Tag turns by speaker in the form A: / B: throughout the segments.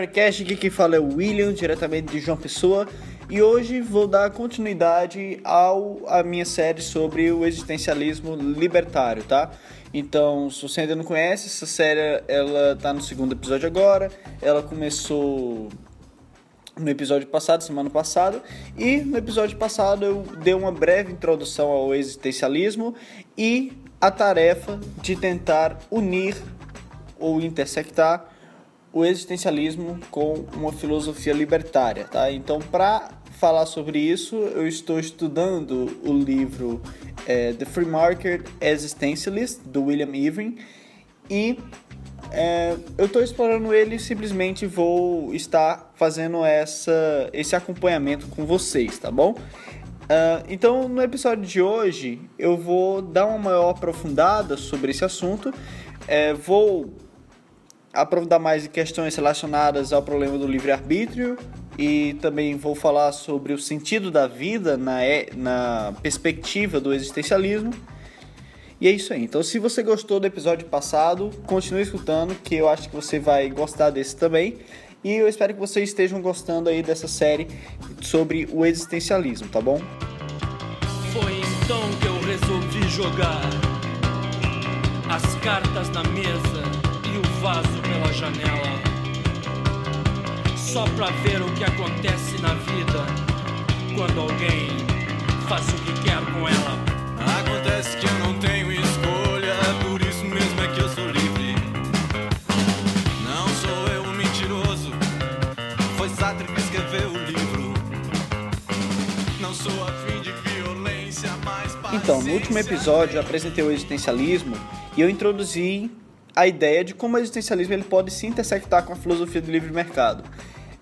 A: Levercast, aqui quem fala é o William, diretamente de João Pessoa, e hoje vou dar continuidade ao a minha série sobre o existencialismo libertário, tá? Então, se você ainda não conhece, essa série ela tá no segundo episódio agora, ela começou no episódio passado, semana passada, e no episódio passado eu dei uma breve introdução ao existencialismo e a tarefa de tentar unir ou intersectar o existencialismo com uma filosofia libertária, tá? Então, para falar sobre isso, eu estou estudando o livro é, The Free Market Existentialist do William Irving e é, eu estou explorando ele simplesmente vou estar fazendo essa, esse acompanhamento com vocês, tá bom? Uh, então, no episódio de hoje, eu vou dar uma maior aprofundada sobre esse assunto, é, vou aprofundar mais em questões relacionadas ao problema do livre-arbítrio e também vou falar sobre o sentido da vida na, na perspectiva do existencialismo. E é isso aí. Então, se você gostou do episódio passado, continue escutando, que eu acho que você vai gostar desse também. E eu espero que vocês estejam gostando aí dessa série sobre o existencialismo, tá bom?
B: Foi então que eu resolvi jogar as cartas na mesa vaso pela janela. Só pra ver o que acontece na vida quando alguém faz o que quer com ela.
C: Acontece que eu não tenho escolha, por isso mesmo é que eu sou livre. Não sou eu um mentiroso, foi Sartre que escreveu o livro. Não sou afim de violência, mas
A: Então, no último episódio eu apresentei o existencialismo e eu introduzi a ideia de como o existencialismo ele pode se intersectar com a filosofia do livre mercado.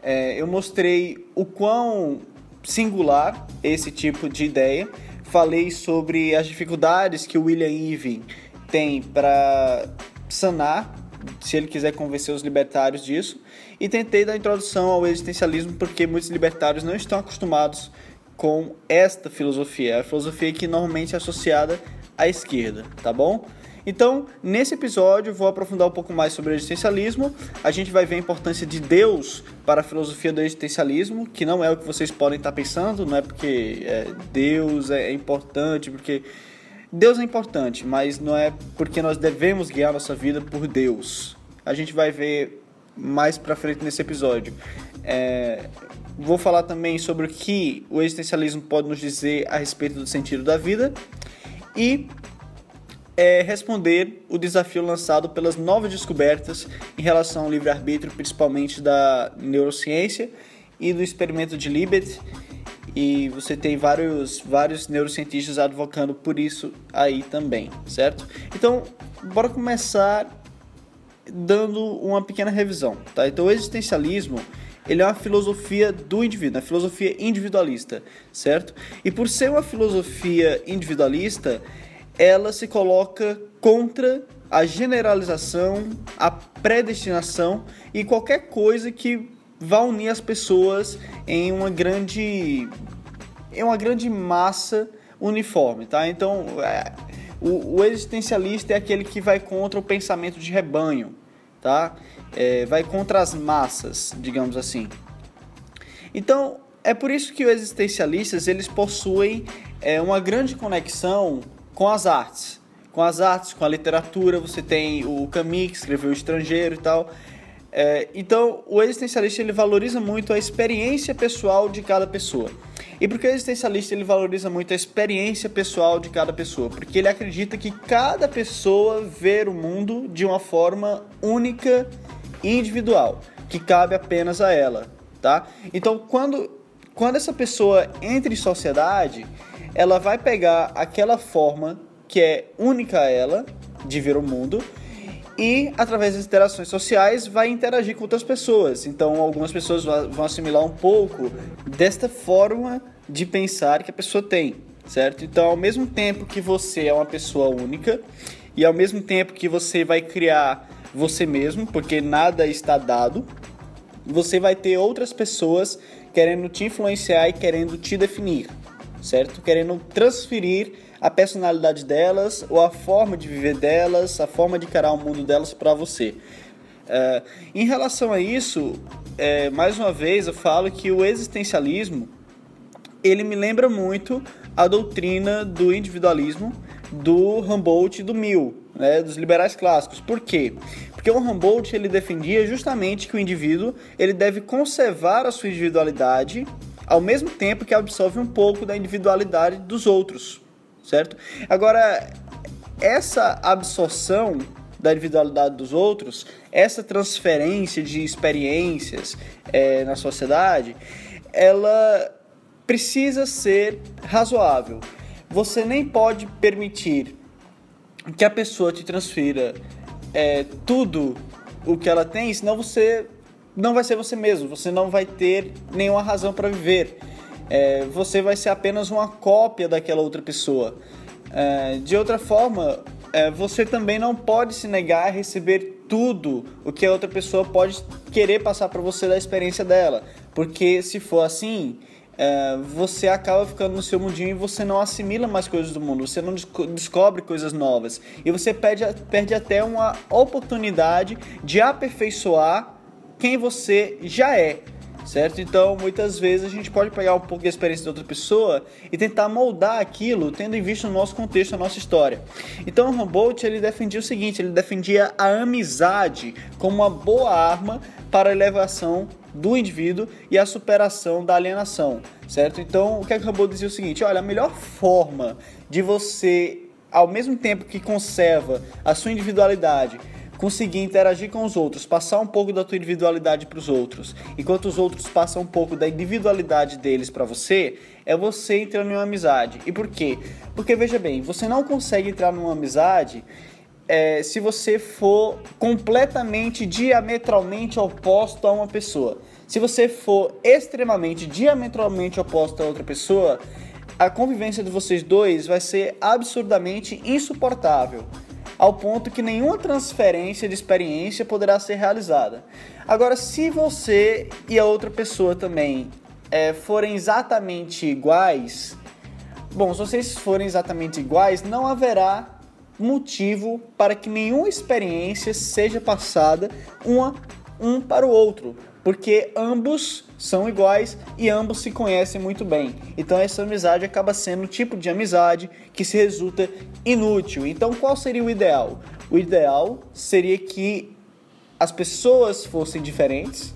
A: É, eu mostrei o quão singular esse tipo de ideia falei sobre as dificuldades que o William Irving tem para sanar, se ele quiser convencer os libertários disso, e tentei dar introdução ao existencialismo porque muitos libertários não estão acostumados com esta filosofia, a filosofia que normalmente é associada à esquerda, tá bom? Então, nesse episódio, vou aprofundar um pouco mais sobre o existencialismo. A gente vai ver a importância de Deus para a filosofia do existencialismo, que não é o que vocês podem estar pensando, não é porque é, Deus é importante, porque. Deus é importante, mas não é porque nós devemos guiar nossa vida por Deus. A gente vai ver mais pra frente nesse episódio. É, vou falar também sobre o que o existencialismo pode nos dizer a respeito do sentido da vida. E é responder o desafio lançado pelas novas descobertas em relação ao livre-arbítrio, principalmente da neurociência e do experimento de Libet. E você tem vários, vários neurocientistas advocando por isso aí também, certo? Então, bora começar dando uma pequena revisão, tá? Então, o existencialismo ele é uma filosofia do indivíduo, uma filosofia individualista, certo? E por ser uma filosofia individualista, ela se coloca contra a generalização, a predestinação e qualquer coisa que vá unir as pessoas em uma grande em uma grande massa uniforme, tá? Então, é, o, o, existencialista é aquele que vai contra o pensamento de rebanho, tá? É, vai contra as massas, digamos assim. Então, é por isso que os existencialistas eles possuem é, uma grande conexão com as artes. Com as artes, com a literatura, você tem o Camus, que escreveu O Estrangeiro e tal. É, então, o existencialista ele valoriza muito a experiência pessoal de cada pessoa. E por que o existencialista ele valoriza muito a experiência pessoal de cada pessoa? Porque ele acredita que cada pessoa vê o mundo de uma forma única e individual, que cabe apenas a ela, tá? Então, quando, quando essa pessoa entra em sociedade, ela vai pegar aquela forma que é única a ela de ver o mundo e através das interações sociais vai interagir com outras pessoas. Então, algumas pessoas vão assimilar um pouco desta forma de pensar que a pessoa tem, certo? Então, ao mesmo tempo que você é uma pessoa única e ao mesmo tempo que você vai criar você mesmo, porque nada está dado, você vai ter outras pessoas querendo te influenciar e querendo te definir certo? Querendo transferir a personalidade delas ou a forma de viver delas, a forma de encarar o mundo delas para você. É, em relação a isso, é, mais uma vez eu falo que o existencialismo ele me lembra muito a doutrina do individualismo do Humboldt e do Mill, né, dos liberais clássicos. Por quê? Porque o Humboldt ele defendia justamente que o indivíduo ele deve conservar a sua individualidade ao mesmo tempo que absorve um pouco da individualidade dos outros, certo? Agora, essa absorção da individualidade dos outros, essa transferência de experiências é, na sociedade, ela precisa ser razoável. Você nem pode permitir que a pessoa te transfira é, tudo o que ela tem, senão você não vai ser você mesmo, você não vai ter nenhuma razão para viver. É, você vai ser apenas uma cópia daquela outra pessoa. É, de outra forma, é, você também não pode se negar a receber tudo o que a outra pessoa pode querer passar para você da experiência dela, porque se for assim, é, você acaba ficando no seu mundinho e você não assimila mais coisas do mundo, você não descobre coisas novas e você perde, perde até uma oportunidade de aperfeiçoar quem você já é certo? Então, muitas vezes a gente pode pegar um pouco da experiência de outra pessoa e tentar moldar aquilo, tendo em vista o nosso contexto, a nossa história. Então, o Humboldt ele defendia o seguinte: ele defendia a amizade como uma boa arma para a elevação do indivíduo e a superação da alienação, certo? Então, o que, é que Humboldt dizia o seguinte: olha, a melhor forma de você, ao mesmo tempo que conserva a sua individualidade, conseguir interagir com os outros, passar um pouco da tua individualidade para os outros, enquanto os outros passam um pouco da individualidade deles para você, é você entrando em uma amizade. E por quê? Porque veja bem, você não consegue entrar numa amizade é, se você for completamente diametralmente oposto a uma pessoa. Se você for extremamente diametralmente oposto a outra pessoa, a convivência de vocês dois vai ser absurdamente insuportável ao ponto que nenhuma transferência de experiência poderá ser realizada. Agora, se você e a outra pessoa também é, forem exatamente iguais, bom, se vocês forem exatamente iguais, não haverá motivo para que nenhuma experiência seja passada uma um para o outro, porque ambos são iguais e ambos se conhecem muito bem. Então essa amizade acaba sendo o tipo de amizade que se resulta inútil. Então qual seria o ideal? O ideal seria que as pessoas fossem diferentes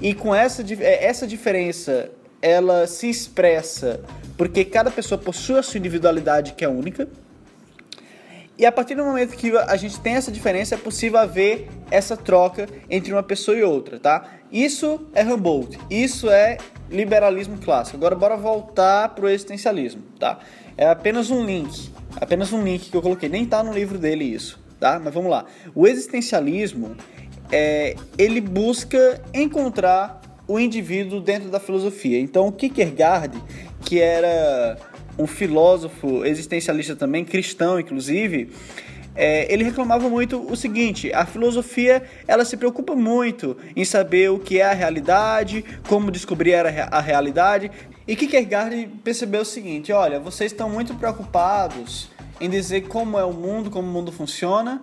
A: e com essa, é, essa diferença ela se expressa porque cada pessoa possui a sua individualidade que é única e a partir do momento que a gente tem essa diferença, é possível haver essa troca entre uma pessoa e outra, tá? Isso é Humboldt, isso é liberalismo clássico. Agora bora voltar pro existencialismo, tá? É apenas um link, apenas um link que eu coloquei, nem tá no livro dele isso, tá? Mas vamos lá. O existencialismo é, ele busca encontrar o indivíduo dentro da filosofia. Então, o Kierkegaard, que era um filósofo existencialista também, cristão inclusive, é, ele reclamava muito o seguinte: a filosofia ela se preocupa muito em saber o que é a realidade, como descobrir a, a realidade. E Kierkegaard percebeu o seguinte: olha, vocês estão muito preocupados em dizer como é o mundo, como o mundo funciona,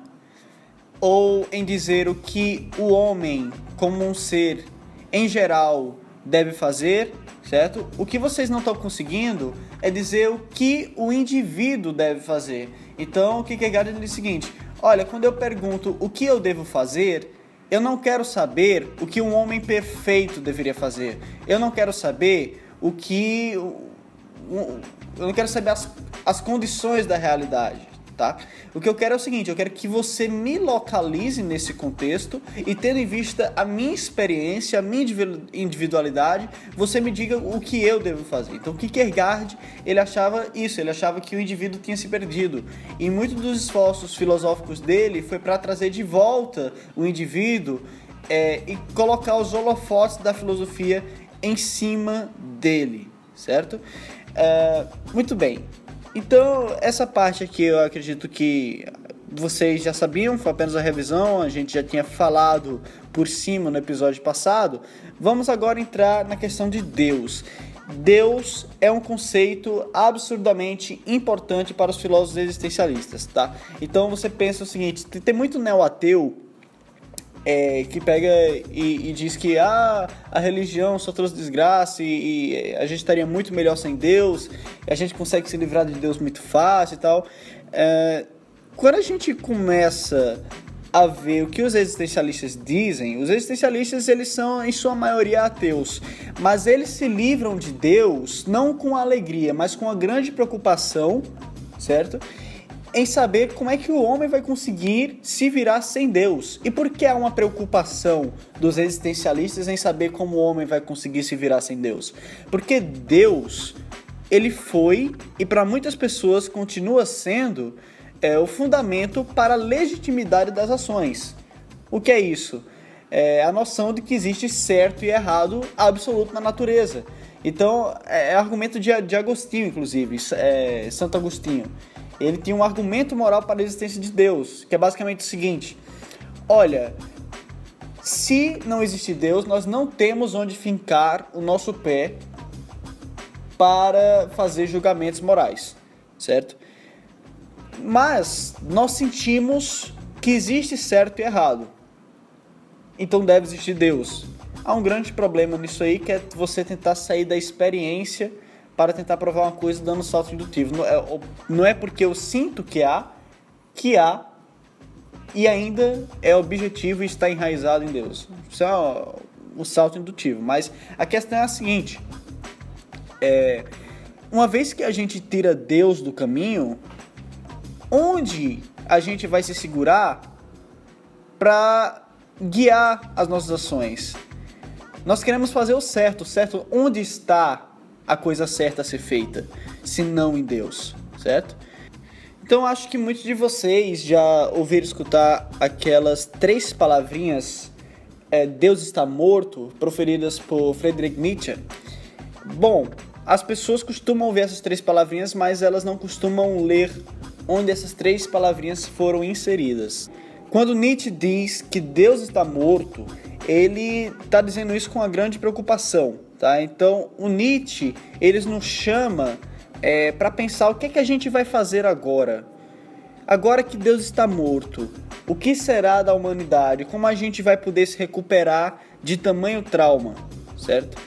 A: ou em dizer o que o homem, como um ser em geral, deve fazer, certo? O que vocês não estão conseguindo é dizer o que o indivíduo deve fazer. Então, o Kierkegaard diz o seguinte: olha, quando eu pergunto o que eu devo fazer, eu não quero saber o que um homem perfeito deveria fazer. Eu não quero saber o que. Eu não quero saber as, as condições da realidade tá? O que eu quero é o seguinte, eu quero que você me localize nesse contexto e tendo em vista a minha experiência, a minha individualidade, você me diga o que eu devo fazer. Então, Kierkegaard, ele achava isso, ele achava que o indivíduo tinha se perdido. E muitos dos esforços filosóficos dele foi para trazer de volta o indivíduo é, e colocar os holofotes da filosofia em cima dele, certo? É, muito bem. Então, essa parte aqui eu acredito que vocês já sabiam, foi apenas a revisão, a gente já tinha falado por cima no episódio passado. Vamos agora entrar na questão de Deus. Deus é um conceito absurdamente importante para os filósofos existencialistas, tá? Então você pensa o seguinte, tem muito neo-ateu é, que pega e, e, diz que ah, a religião só trouxe desgraça e, e, a gente estaria muito melhor sem Deus, a gente consegue se livrar de Deus muito fácil e tal. É, quando a gente começa a ver o que os existencialistas dizem, os existencialistas eles são em sua maioria ateus, mas eles se livram de Deus não com alegria, mas com a grande preocupação, certo? Em saber como é que o homem vai conseguir se virar sem Deus. E por que há uma preocupação dos existencialistas em saber como o homem vai conseguir se virar sem Deus? Porque Deus, ele foi e para muitas pessoas continua sendo é o fundamento para a legitimidade das ações. O que é isso? É a noção de que existe certo e errado absoluto na natureza. Então, é, é argumento de, de Agostinho, inclusive, é, Santo Agostinho. Ele tinha um argumento moral para a existência de Deus, que é basicamente o seguinte: olha, se não existe Deus, nós não temos onde fincar o nosso pé para fazer julgamentos morais, certo? Mas nós sentimos que existe certo e errado. Então deve existir Deus. Há um grande problema nisso aí que é você tentar sair da experiência para tentar provar uma coisa dando salto indutivo. Não é, não é porque eu sinto que há, que há, e ainda é objetivo e está enraizado em Deus. Isso é o salto indutivo. Mas a questão é a seguinte: é, uma vez que a gente tira Deus do caminho, onde a gente vai se segurar para guiar as nossas ações. Nós queremos fazer o certo, certo? Onde está a coisa certa a ser feita, se não em Deus, certo? Então acho que muitos de vocês já ouviram escutar aquelas três palavrinhas é, Deus está morto, proferidas por Friedrich Nietzsche. Bom, as pessoas costumam ouvir essas três palavrinhas, mas elas não costumam ler onde essas três palavrinhas foram inseridas. Quando Nietzsche diz que Deus está morto, ele está dizendo isso com uma grande preocupação, tá? Então, o Nietzsche ele nos chama é, para pensar o que, é que a gente vai fazer agora. Agora que Deus está morto, o que será da humanidade? Como a gente vai poder se recuperar de tamanho trauma, certo?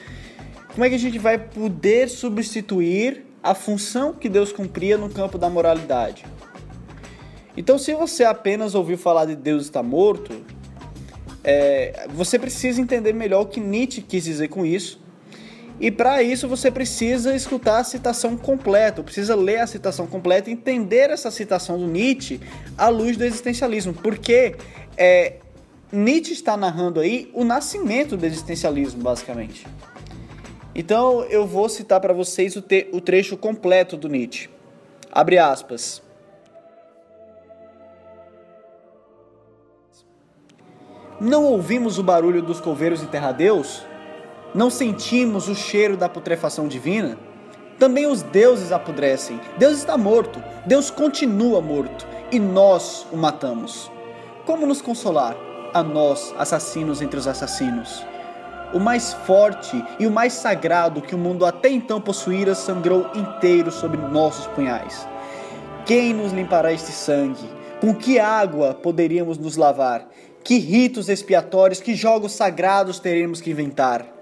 A: Como é que a gente vai poder substituir a função que Deus cumpria no campo da moralidade. Então, se você apenas ouviu falar de Deus está morto, é, você precisa entender melhor o que Nietzsche quis dizer com isso. E para isso você precisa escutar a citação completa, precisa ler a citação completa, entender essa citação do Nietzsche à luz do existencialismo, porque é, Nietzsche está narrando aí o nascimento do existencialismo, basicamente. Então eu vou citar para vocês o, te, o trecho completo do Nietzsche. Abre aspas. Não ouvimos o barulho dos coveiros enterradeus? Não sentimos o cheiro da putrefação divina? Também os deuses apodrecem. Deus está morto. Deus continua morto. E nós o matamos. Como nos consolar? A nós, assassinos entre os assassinos. O mais forte e o mais sagrado que o mundo até então possuíra sangrou inteiro sobre nossos punhais. Quem nos limpará este sangue? Com que água poderíamos nos lavar? Que ritos expiatórios, que jogos sagrados teremos que inventar?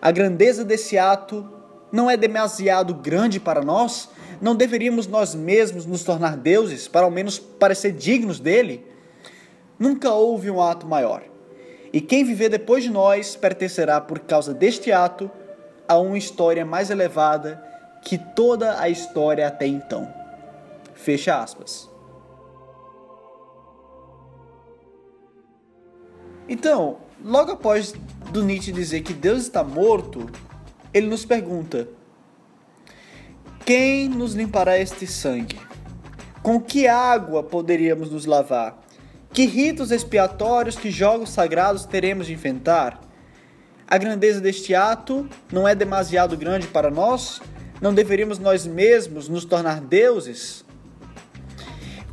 A: A grandeza desse ato não é demasiado grande para nós? Não deveríamos nós mesmos nos tornar deuses, para ao menos parecer dignos dele? Nunca houve um ato maior e quem viver depois de nós pertencerá, por causa deste ato, a uma história mais elevada que toda a história até então. Fecha aspas. Então, logo após do Nietzsche dizer que Deus está morto, ele nos pergunta: Quem nos limpará este sangue? Com que água poderíamos nos lavar? Que ritos expiatórios, que jogos sagrados teremos de inventar? A grandeza deste ato não é demasiado grande para nós? Não deveríamos nós mesmos nos tornar deuses?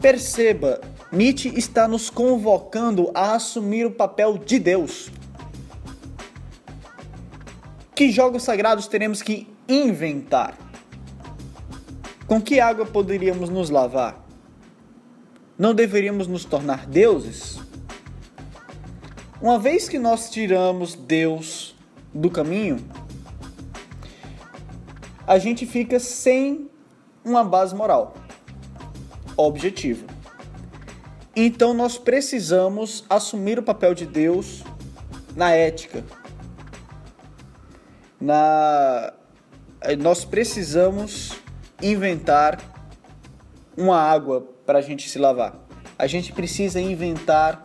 A: Perceba, Nietzsche está nos convocando a assumir o papel de Deus. Que jogos sagrados teremos que inventar? Com que água poderíamos nos lavar? Não deveríamos nos tornar deuses? Uma vez que nós tiramos Deus do caminho, a gente fica sem uma base moral objetiva. Então nós precisamos assumir o papel de Deus na ética. Na nós precisamos inventar uma água para a gente se lavar. A gente precisa inventar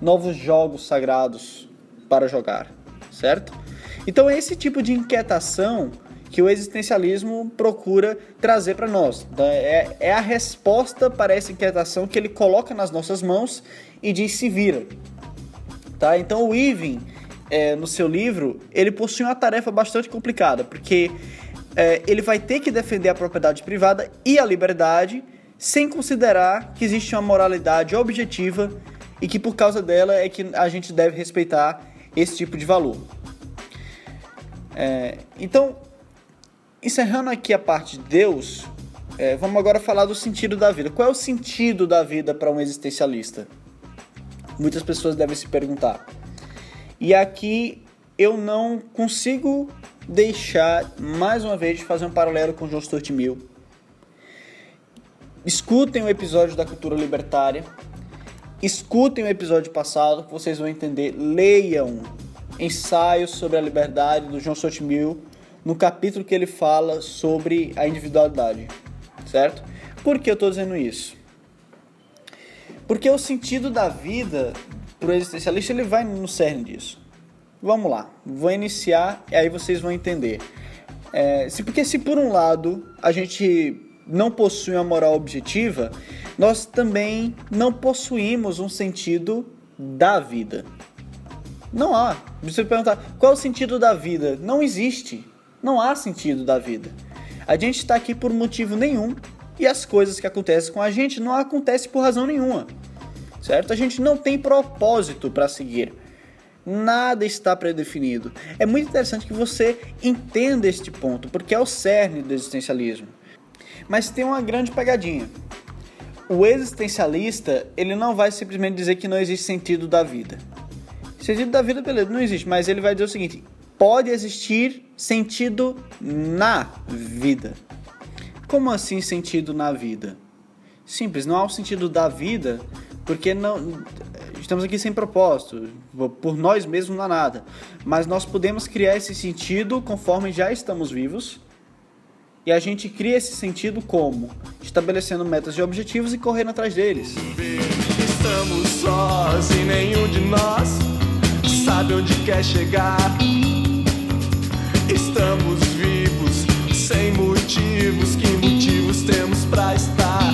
A: novos jogos sagrados para jogar, certo? Então esse tipo de inquietação que o existencialismo procura trazer para nós. É, é a resposta para essa inquietação que ele coloca nas nossas mãos e diz se vira. Tá? Então o Irving, é, no seu livro, ele possui uma tarefa bastante complicada, porque é, ele vai ter que defender a propriedade privada e a liberdade sem considerar que existe uma moralidade objetiva e que por causa dela é que a gente deve respeitar esse tipo de valor. É, então, encerrando aqui a parte de Deus, é, vamos agora falar do sentido da vida. Qual é o sentido da vida para um existencialista? Muitas pessoas devem se perguntar. E aqui eu não consigo deixar mais uma vez de fazer um paralelo com John Stuart Mill. Escutem o episódio da cultura libertária Escutem o episódio passado que vocês vão entender. Leiam ensaios sobre a liberdade do John Stuart Mill no capítulo que ele fala sobre a individualidade, certo? Por que eu estou dizendo isso? Porque o sentido da vida para o existencialista ele vai no cerne disso. Vamos lá, vou iniciar e aí vocês vão entender. É, se, porque se por um lado a gente não possui uma moral objetiva, nós também não possuímos um sentido da vida. Não há. Você perguntar qual é o sentido da vida? Não existe. Não há sentido da vida. A gente está aqui por motivo nenhum e as coisas que acontecem com a gente não acontecem por razão nenhuma. Certo? A gente não tem propósito para seguir. Nada está predefinido. É muito interessante que você entenda este ponto, porque é o cerne do existencialismo. Mas tem uma grande pegadinha. O existencialista, ele não vai simplesmente dizer que não existe sentido da vida. Sentido da vida, beleza, não existe, mas ele vai dizer o seguinte: pode existir sentido na vida. Como assim sentido na vida? Simples, não há o sentido da vida porque não estamos aqui sem propósito, por nós mesmos não há nada. Mas nós podemos criar esse sentido conforme já estamos vivos e a gente cria esse sentido como? Estabelecendo metas e objetivos e correndo atrás deles.
C: Estamos sós e nenhum de nós sabe onde quer chegar. Estamos vivos sem motivos. Que motivos temos para estar?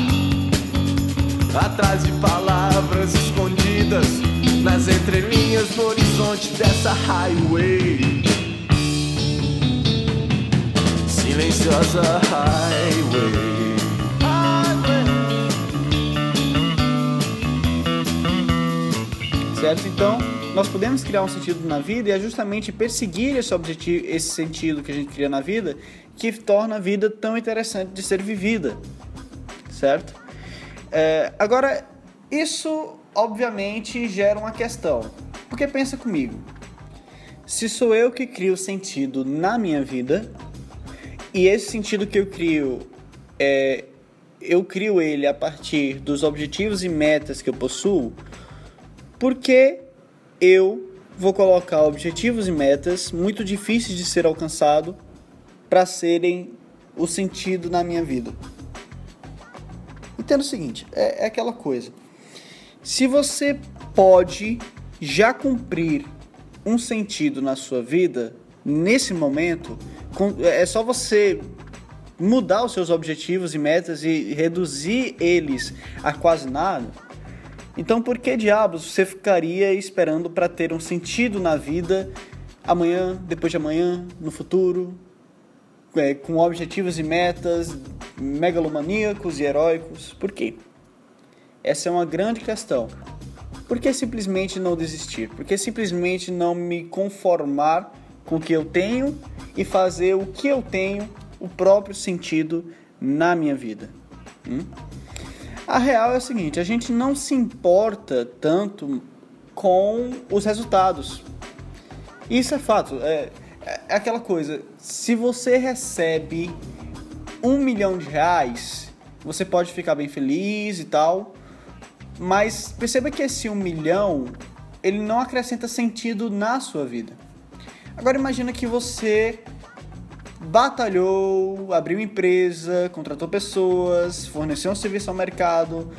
C: Atrás de palavras escondidas nas entrelinhas do horizonte dessa highway. silenciosa highway.
A: Certo? Então, nós podemos criar um sentido na vida e é justamente perseguir esse objetivo, esse sentido que a gente cria na vida, que torna a vida tão interessante de ser vivida, certo? É, agora, isso obviamente gera uma questão, porque pensa comigo, se sou eu que crio sentido na minha vida, e esse sentido que eu crio, é, eu crio ele a partir dos objetivos e metas que eu possuo, porque eu vou colocar objetivos e metas muito difíceis de ser alcançado para serem o sentido na minha vida. Entenda o seguinte, é, é aquela coisa. Se você pode já cumprir um sentido na sua vida nesse momento, é só você mudar os seus objetivos e metas e reduzir eles a quase nada. Então, por que diabos você ficaria esperando para ter um sentido na vida amanhã, depois de amanhã, no futuro, é, com objetivos e metas megalomaníacos e heróicos? Por quê? Essa é uma grande questão. Por que simplesmente não desistir? Por que simplesmente não me conformar com o que eu tenho e fazer o que eu tenho o próprio sentido na minha vida. Hum? A real é o seguinte: a gente não se importa tanto com os resultados. Isso é fato. É, é aquela coisa. Se você recebe um milhão de reais, você pode ficar bem feliz e tal. Mas perceba que esse um milhão ele não acrescenta sentido na sua vida. Agora imagina que você batalhou, abriu empresa, contratou pessoas, forneceu um serviço ao mercado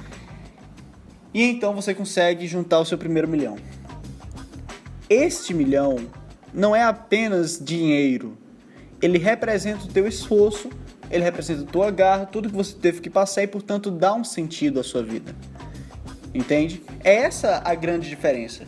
A: e então você consegue juntar o seu primeiro milhão. Este milhão não é apenas dinheiro, ele representa o teu esforço, ele representa a tua garra, tudo que você teve que passar e portanto dá um sentido à sua vida. Entende? É essa a grande diferença.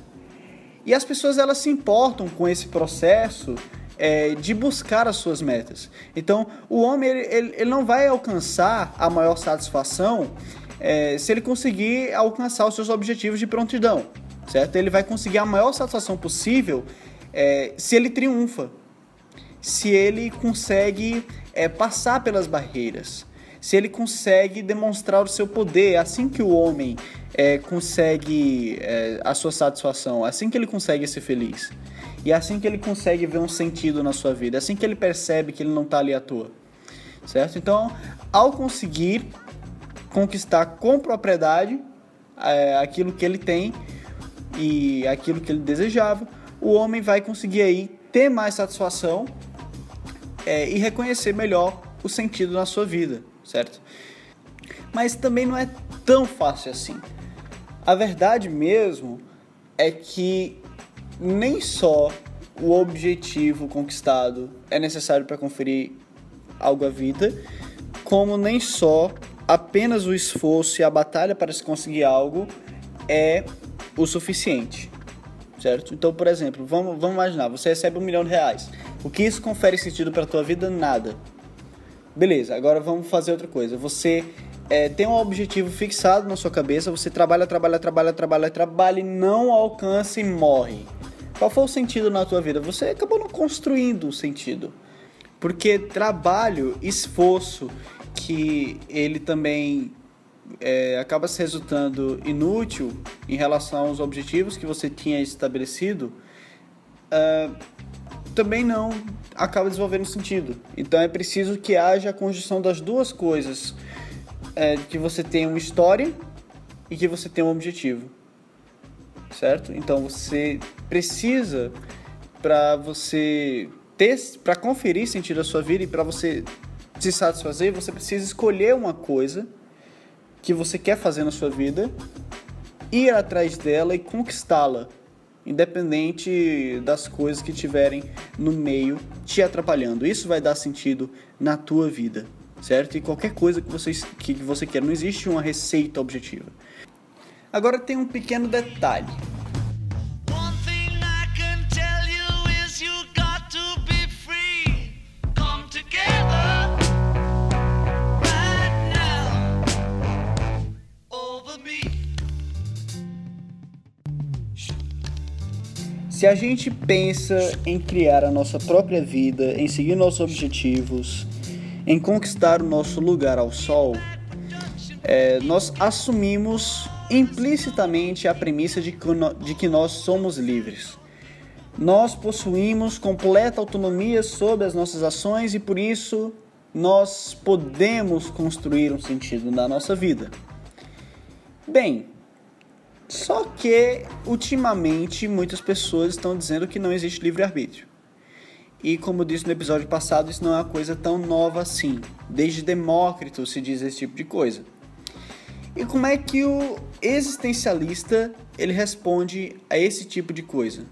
A: E as pessoas elas se importam com esse processo é, de buscar as suas metas. Então, o homem ele, ele, ele não vai alcançar a maior satisfação é, se ele conseguir alcançar os seus objetivos de prontidão, certo? Ele vai conseguir a maior satisfação possível é, se ele triunfa, se ele consegue é, passar pelas barreiras, se ele consegue demonstrar o seu poder. Assim que o homem é, consegue é, a sua satisfação, assim que ele consegue ser feliz. E é assim que ele consegue ver um sentido na sua vida, é assim que ele percebe que ele não está ali à toa. Certo? Então, ao conseguir conquistar com propriedade é, aquilo que ele tem e aquilo que ele desejava, o homem vai conseguir aí ter mais satisfação é, e reconhecer melhor o sentido na sua vida, certo? Mas também não é tão fácil assim. A verdade mesmo é que nem só o objetivo conquistado é necessário para conferir algo à vida, como nem só apenas o esforço e a batalha para se conseguir algo é o suficiente, certo? Então, por exemplo, vamos, vamos imaginar, você recebe um milhão de reais. O que isso confere sentido para a tua vida? Nada. Beleza, agora vamos fazer outra coisa. Você é, tem um objetivo fixado na sua cabeça, você trabalha, trabalha, trabalha, trabalha, trabalha e não alcança e morre. Qual foi o sentido na tua vida? Você acabou não construindo o sentido. Porque trabalho, esforço, que ele também é, acaba se resultando inútil em relação aos objetivos que você tinha estabelecido, uh, também não acaba desenvolvendo sentido. Então é preciso que haja a conjunção das duas coisas, é, que você tenha uma história e que você tenha um objetivo certo? Então você precisa para você ter, para conferir sentido à sua vida e para você se satisfazer, você precisa escolher uma coisa que você quer fazer na sua vida, ir atrás dela e conquistá-la, independente das coisas que tiverem no meio te atrapalhando. Isso vai dar sentido na tua vida, certo? E qualquer coisa que você, que você quer, não existe uma receita objetiva. Agora tem um pequeno detalhe. Se a gente pensa em criar a nossa própria vida, em seguir nossos objetivos, em conquistar o nosso lugar ao sol, é, nós assumimos implicitamente a premissa de que, de que nós somos livres. Nós possuímos completa autonomia sobre as nossas ações e por isso nós podemos construir um sentido na nossa vida. Bem, só que ultimamente muitas pessoas estão dizendo que não existe livre-arbítrio. E como eu disse no episódio passado, isso não é uma coisa tão nova assim. Desde Demócrito se diz esse tipo de coisa. E como é que o existencialista ele responde a esse tipo de coisa?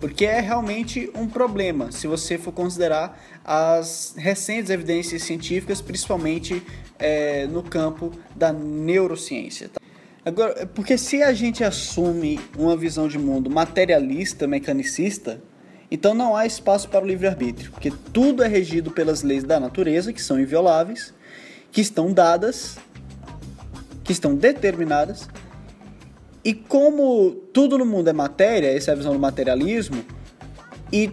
A: Porque é realmente um problema se você for considerar as recentes evidências científicas, principalmente é, no campo da neurociência. Tá? Agora, porque se a gente assume uma visão de mundo materialista, mecanicista, então não há espaço para o livre-arbítrio, porque tudo é regido pelas leis da natureza, que são invioláveis, que estão dadas que estão determinadas. E como tudo no mundo é matéria, essa é a visão do materialismo, e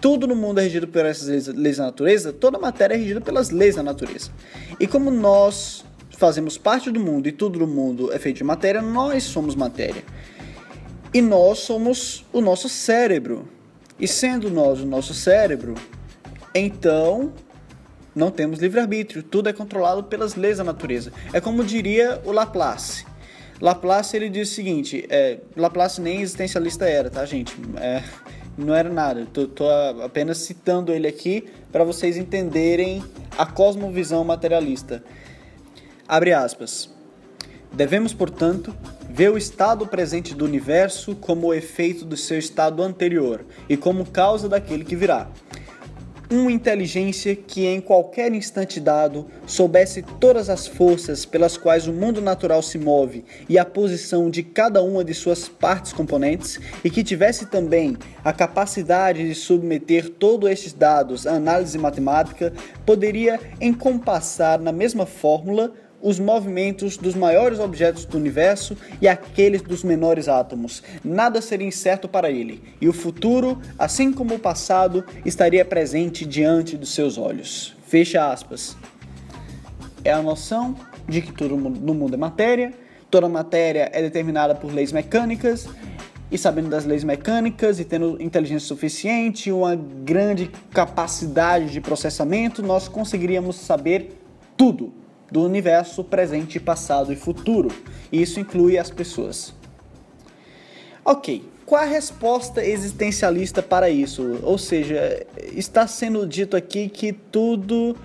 A: tudo no mundo é regido por essas leis, leis da natureza, toda matéria é regida pelas leis da natureza. E como nós fazemos parte do mundo e tudo no mundo é feito de matéria, nós somos matéria. E nós somos o nosso cérebro. E sendo nós o nosso cérebro, então não temos livre-arbítrio. Tudo é controlado pelas leis da natureza. É como diria o Laplace. Laplace ele diz o seguinte: é, Laplace nem existencialista era, tá, gente? É, não era nada. Tô, tô apenas citando ele aqui para vocês entenderem a cosmovisão materialista. Abre aspas. Devemos, portanto, ver o estado presente do universo como o efeito do seu estado anterior e como causa daquele que virá. Uma inteligência que em qualquer instante dado soubesse todas as forças pelas quais o mundo natural se move e a posição de cada uma de suas partes componentes, e que tivesse também a capacidade de submeter todos estes dados à análise matemática, poderia encompassar na mesma fórmula os movimentos dos maiores objetos do universo e aqueles dos menores átomos. Nada seria incerto para ele, e o futuro, assim como o passado, estaria presente diante dos seus olhos. Fecha aspas. É a noção de que tudo no mundo é matéria, toda matéria é determinada por leis mecânicas, e sabendo das leis mecânicas e tendo inteligência suficiente, uma grande capacidade de processamento, nós conseguiríamos saber tudo do universo presente, passado e futuro. E isso inclui as pessoas. Ok, qual a resposta existencialista para isso? Ou seja, está sendo dito aqui que tudo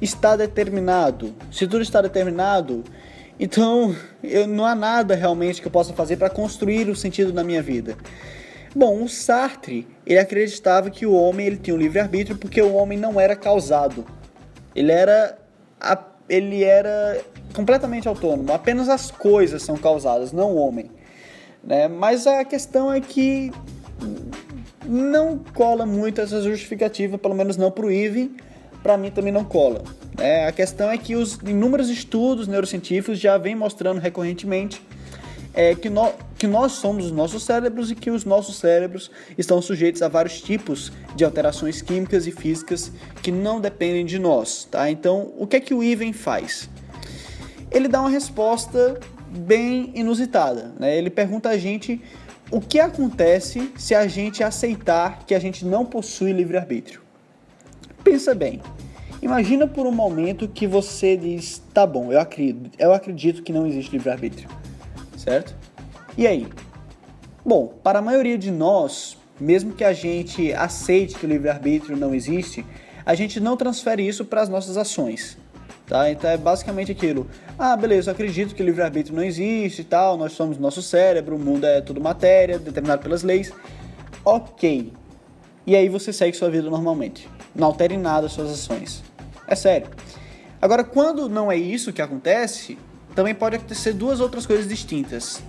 A: está determinado. Se tudo está determinado, então eu, não há nada realmente que eu possa fazer para construir o sentido da minha vida. Bom, o Sartre, ele acreditava que o homem ele tinha um livre-arbítrio porque o homem não era causado. Ele era a ele era completamente autônomo. Apenas as coisas são causadas, não o homem. Né? Mas a questão é que não cola muito essa justificativa, pelo menos não para o Ivan, para mim também não cola. É, a questão é que os inúmeros estudos neurocientíficos já vêm mostrando recorrentemente é que, no, que nós somos os nossos cérebros e que os nossos cérebros estão sujeitos a vários tipos de alterações químicas e físicas que não dependem de nós, tá? Então, o que é que o Ivan faz? Ele dá uma resposta bem inusitada, né? Ele pergunta a gente o que acontece se a gente aceitar que a gente não possui livre-arbítrio. Pensa bem. Imagina por um momento que você diz: "Tá bom, eu acredito, eu acredito que não existe livre-arbítrio" certo? E aí? Bom, para a maioria de nós, mesmo que a gente aceite que o livre-arbítrio não existe, a gente não transfere isso para as nossas ações. Tá? Então é basicamente aquilo. Ah, beleza, eu acredito que o livre-arbítrio não existe e tal, nós somos nosso cérebro, o mundo é tudo matéria, determinado pelas leis. Ok. E aí você segue sua vida normalmente. Não altere nada as suas ações. É sério. Agora, quando não é isso que acontece, também pode acontecer duas outras coisas distintas.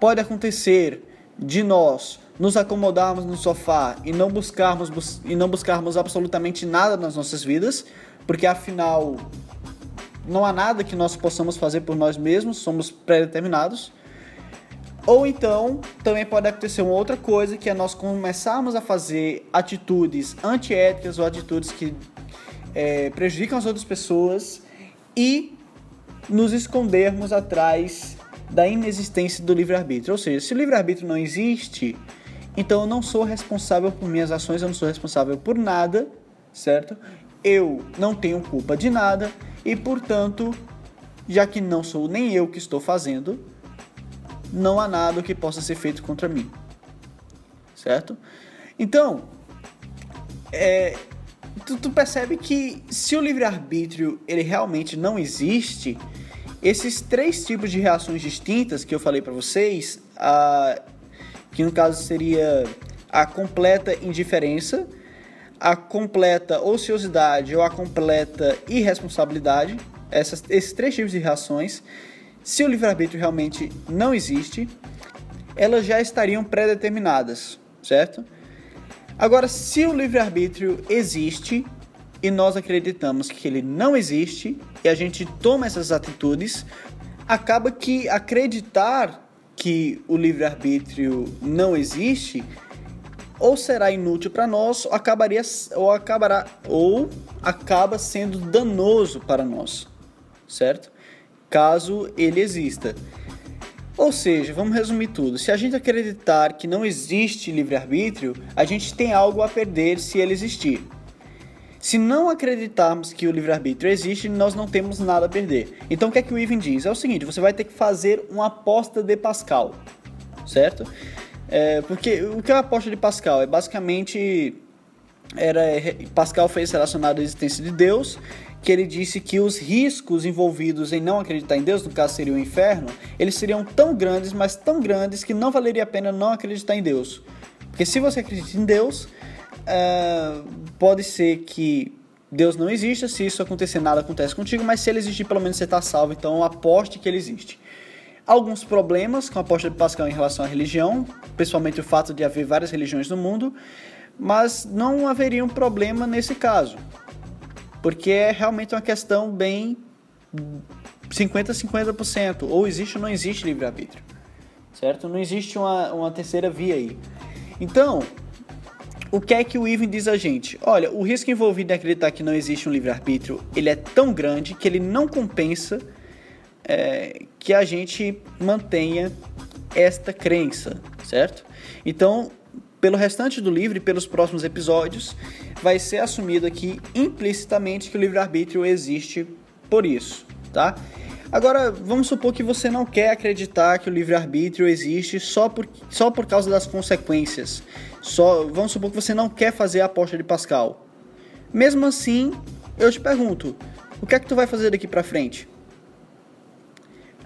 A: Pode acontecer de nós nos acomodarmos no sofá e não buscarmos bus e não buscarmos absolutamente nada nas nossas vidas, porque afinal não há nada que nós possamos fazer por nós mesmos, somos pré-determinados. Ou então, também pode acontecer uma outra coisa, que é nós começarmos a fazer atitudes antiéticas ou atitudes que é, prejudicam as outras pessoas e nos escondermos atrás da inexistência do livre-arbítrio. Ou seja, se o livre-arbítrio não existe, então eu não sou responsável por minhas ações, eu não sou responsável por nada, certo? Eu não tenho culpa de nada e, portanto, já que não sou nem eu que estou fazendo, não há nada que possa ser feito contra mim, certo? Então, é, tu, tu percebe que se o livre-arbítrio ele realmente não existe, esses três tipos de reações distintas que eu falei para vocês, a, que no caso seria a completa indiferença, a completa ociosidade ou a completa irresponsabilidade, essas, esses três tipos de reações, se o livre-arbítrio realmente não existe, elas já estariam pré-determinadas, certo? Agora, se o livre-arbítrio existe e nós acreditamos que ele não existe e a gente toma essas atitudes, acaba que acreditar que o livre-arbítrio não existe ou será inútil para nós ou acabaria ou acabará ou acaba sendo danoso para nós, certo? Caso ele exista. Ou seja, vamos resumir tudo. Se a gente acreditar que não existe livre-arbítrio, a gente tem algo a perder se ele existir. Se não acreditarmos que o livre-arbítrio existe, nós não temos nada a perder. Então o que é que o Ivan diz? É o seguinte: você vai ter que fazer uma aposta de Pascal, certo? É, porque o que é a aposta de Pascal? É basicamente. Era, Pascal fez relacionado à existência de Deus que ele disse que os riscos envolvidos em não acreditar em Deus, no caso seria o inferno, eles seriam tão grandes, mas tão grandes que não valeria a pena não acreditar em Deus. Porque se você acredita em Deus, uh, pode ser que Deus não exista, se isso acontecer, nada acontece contigo, mas se ele existir, pelo menos você está salvo, então aposte que ele existe. Alguns problemas com a aposta de Pascal em relação à religião, principalmente o fato de haver várias religiões no mundo, mas não haveria um problema nesse caso porque é realmente uma questão bem 50-50%, ou existe ou não existe livre-arbítrio, certo? Não existe uma, uma terceira via aí. Então, o que é que o Ivan diz a gente? Olha, o risco envolvido em acreditar que não existe um livre-arbítrio, ele é tão grande que ele não compensa é, que a gente mantenha esta crença, certo? Então, pelo restante do livro e pelos próximos episódios, vai ser assumido aqui implicitamente que o livre-arbítrio existe por isso, tá? Agora, vamos supor que você não quer acreditar que o livre-arbítrio existe só por, só por causa das consequências. Só, vamos supor que você não quer fazer a aposta de Pascal. Mesmo assim, eu te pergunto, o que é que tu vai fazer daqui para frente?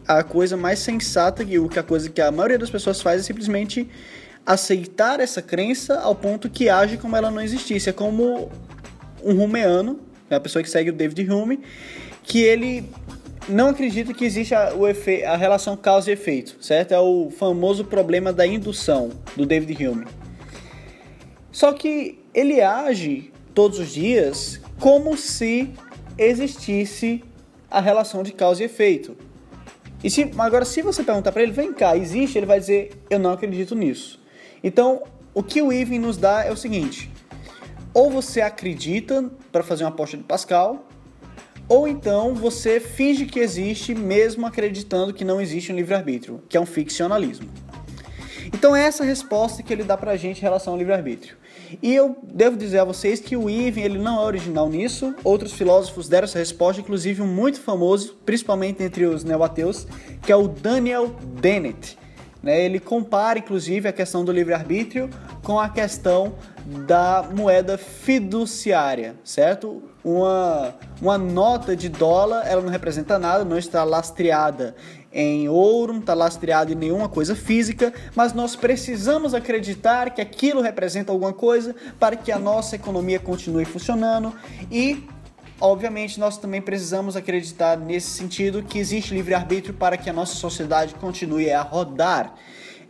A: A coisa mais sensata o que a coisa que a maioria das pessoas faz é simplesmente aceitar essa crença ao ponto que age como ela não existisse. É como um rumeano, é a pessoa que segue o David Hume, que ele não acredita que existe a, o efe, a relação causa e efeito, certo? É o famoso problema da indução do David Hume. Só que ele age todos os dias como se existisse a relação de causa e efeito. E se, agora, se você perguntar para ele, vem cá, existe? Ele vai dizer, eu não acredito nisso. Então, o que o Even nos dá é o seguinte: ou você acredita para fazer uma aposta de Pascal, ou então você finge que existe mesmo acreditando que não existe um livre-arbítrio, que é um ficcionalismo. Então é essa resposta que ele dá pra gente em relação ao livre-arbítrio. E eu devo dizer a vocês que o Even ele não é original nisso. Outros filósofos deram essa resposta, inclusive um muito famoso, principalmente entre os neo-ateus, que é o Daniel Dennett. Né? Ele compara, inclusive, a questão do livre-arbítrio com a questão da moeda fiduciária, certo? Uma, uma nota de dólar, ela não representa nada, não está lastreada em ouro, não está lastreada em nenhuma coisa física, mas nós precisamos acreditar que aquilo representa alguma coisa para que a nossa economia continue funcionando e Obviamente, nós também precisamos acreditar nesse sentido que existe livre-arbítrio para que a nossa sociedade continue a rodar.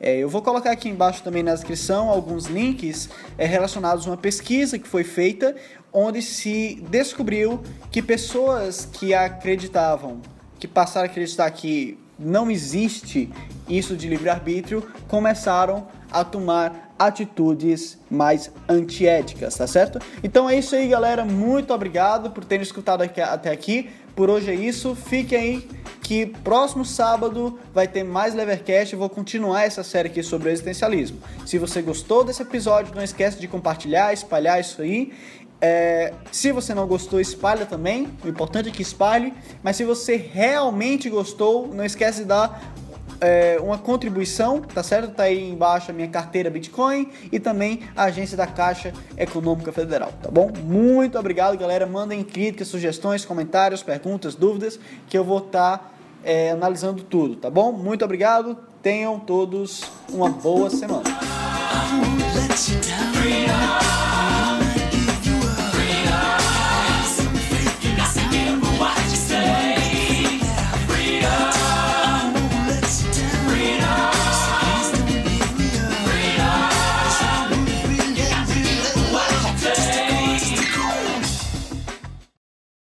A: É, eu vou colocar aqui embaixo também na descrição alguns links é, relacionados a uma pesquisa que foi feita, onde se descobriu que pessoas que acreditavam, que passaram a acreditar que não existe isso de livre-arbítrio, começaram a tomar atitudes mais antiéticas, tá certo? Então é isso aí, galera. Muito obrigado por terem escutado aqui, até aqui. Por hoje é isso. Fiquem aí que próximo sábado vai ter mais Levercast. Eu vou continuar essa série aqui sobre o existencialismo. Se você gostou desse episódio, não esquece de compartilhar, espalhar isso aí. É, se você não gostou, espalha também. O importante é que espalhe. Mas se você realmente gostou, não esquece de dar é, uma contribuição, tá certo? Tá aí embaixo a minha carteira Bitcoin e também a agência da Caixa Econômica Federal, tá bom? Muito obrigado, galera. Mandem críticas, sugestões, comentários, perguntas, dúvidas, que eu vou estar tá, é, analisando tudo, tá bom? Muito obrigado. Tenham todos uma boa semana.